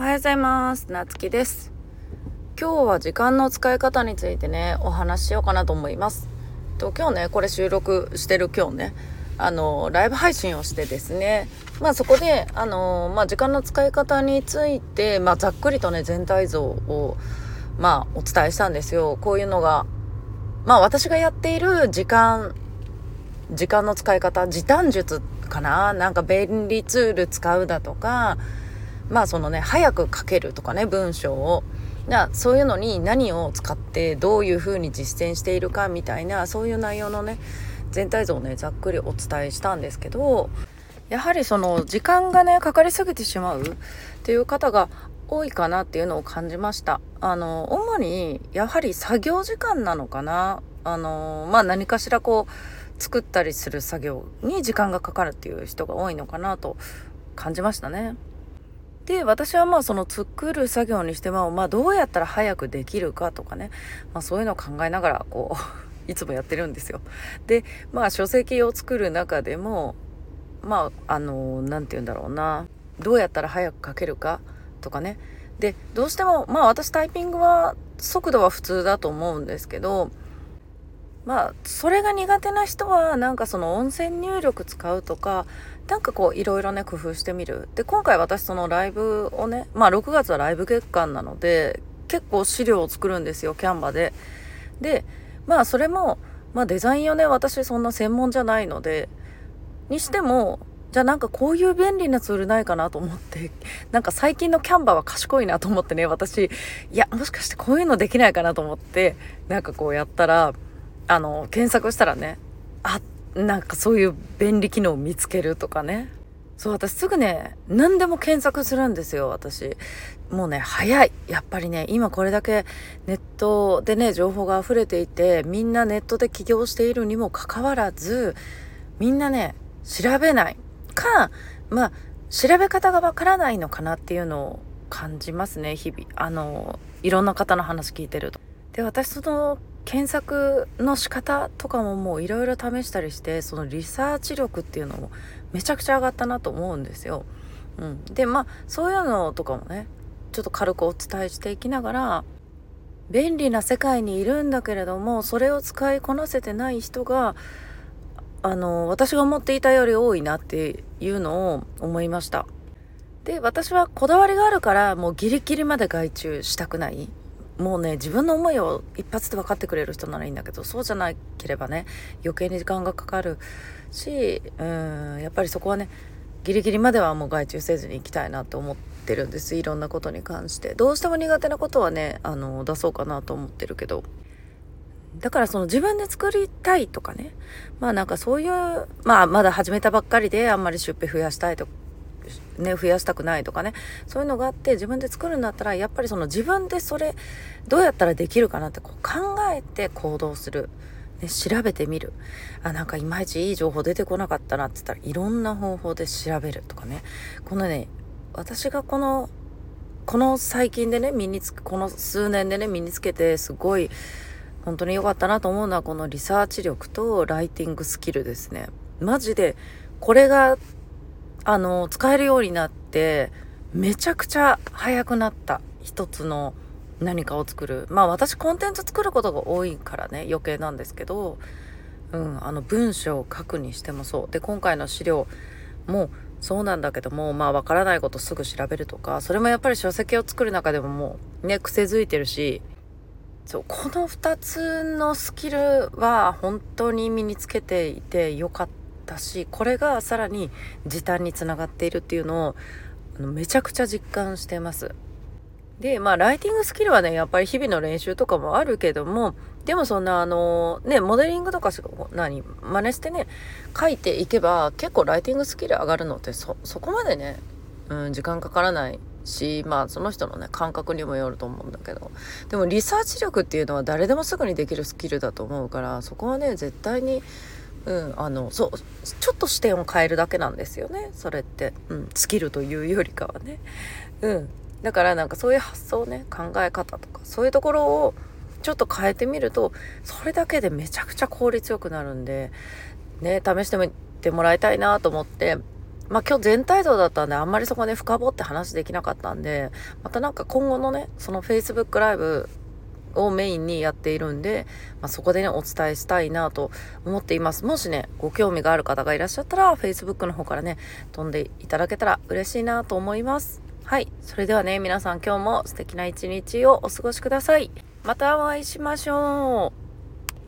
おはようございます。なつきです。今日は時間の使い方についてねお話ししようかなと思います。と今日ねこれ収録してる今日ねあのライブ配信をしてですねまあそこであのまあ時間の使い方についてまあざっくりとね全体像をまあお伝えしたんですよ。こういうのがまあ私がやっている時間時間の使い方時短術かな？なんか便利ツール使うだとかまあそのね早く書けるとかね文章を。そういうのに何を使ってどういうふうに実践しているかみたいなそういう内容のね全体像をねざっくりお伝えしたんですけどやはりその時間がねかかりすぎてしまうっていう方が多いかなっていうのを感じました。あの主にやはり作業時間なのかな。あのまあ何かしらこう作ったりする作業に時間がかかるっていう人が多いのかなと感じましたね。で私はまあその作る作業にしてもまあどうやったら早くできるかとかね、まあ、そういうのを考えながらこう いつもやってるんですよ。で、まあ書籍を作る中でも、まあ、あの、何て言うんだろうな、どうやったら早く書けるかとかね。で、どうしても、まあ私タイピングは速度は普通だと思うんですけど、まあ、それが苦手な人は、なんかその音声入力使うとか、なんかこういろいろね、工夫してみる。で、今回私そのライブをね、まあ6月はライブ月間なので、結構資料を作るんですよ、キャンバで。で、まあそれも、まあデザインをね、私そんな専門じゃないので、にしても、じゃあなんかこういう便利なツールないかなと思って、なんか最近のキャンバーは賢いなと思ってね、私、いや、もしかしてこういうのできないかなと思って、なんかこうやったら、あの、検索したらね、あ、なんかそういう便利機能を見つけるとかね。そう、私すぐね、何でも検索するんですよ、私。もうね、早い。やっぱりね、今これだけネットでね、情報が溢れていて、みんなネットで起業しているにもかかわらず、みんなね、調べない。か、まあ、調べ方がわからないのかなっていうのを感じますね、日々。あの、いろんな方の話聞いてると。で、私その、検索の仕方とかももういろいろ試したりしてそのリサーチ力っていうのもめちゃくちゃ上がったなと思うんですよ。うん、でまあそういうのとかもねちょっと軽くお伝えしていきながら便利な世界にいるんだけれどもそれを使いこなせてない人があの私が思っていたより多いなっていうのを思いました。で私はこだわりがあるからもうギリギリまで外注したくない。もうね自分の思いを一発で分かってくれる人ならいいんだけどそうじゃなければね余計に時間がかかるしうんやっぱりそこはねギリギリまではもう外注せずに行きたいなと思ってるんです。いろんなことに関して。どうしても苦手なことはねあの出そうかなと思ってるけど。だからその自分で作りたいとかねまあなんかそういうまあまだ始めたばっかりであんまり出費増やしたいとかね、増やしたくないとかね。そういうのがあって自分で作るんだったらやっぱりその自分でそれどうやったらできるかなってこう考えて行動する、ね、調べてみる。あなんかいまいちいい情報出てこなかったなって言ったらいろんな方法で調べるとかね。このね私がこのこの最近でね身につくこの数年でね身につけてすごい本当に良かったなと思うのはこのリサーチ力とライティングスキルですね。マジでこれがあの、使えるようになって、めちゃくちゃ早くなった。一つの何かを作る。まあ私コンテンツ作ることが多いからね、余計なんですけど、うん、あの文章を書くにしてもそう。で、今回の資料もそうなんだけども、まあわからないことすぐ調べるとか、それもやっぱり書籍を作る中でももうね、癖づいてるし、そう、この2つのスキルは本当に身につけていてよかった。だしこれがさらに時短につながっているっていうのをめちゃくちゃ実感してます。で、まあ、ライティングスキルはね、やっぱり日々の練習とかもあるけども、でもそんな、あの、ね、モデリングとかしか、何、真似してね、書いていけば、結構ライティングスキル上がるのって、そ、そこまでね、うん、時間かからないし、まあ、その人のね、感覚にもよると思うんだけど、でも、リサーチ力っていうのは誰でもすぐにできるスキルだと思うから、そこはね、絶対に、うん、あのそうちょっと視点を変えるだけなんですよね。それって、うん、スキルというよりかはね、うん、だからなんかそういう発想ね考え方とかそういうところをちょっと変えてみるとそれだけでめちゃくちゃ効率よくなるんでね試してみてもらいたいなと思って。まあ今日全体像だったんであんまりそこで深掘って話できなかったんで、またなんか今後のね、その Facebook ライブをメインにやっているんで、まあ、そこでね、お伝えしたいなと思っています。もしね、ご興味がある方がいらっしゃったら、Facebook の方からね、飛んでいただけたら嬉しいなと思います。はい。それではね、皆さん今日も素敵な一日をお過ごしください。またお会いしましょう。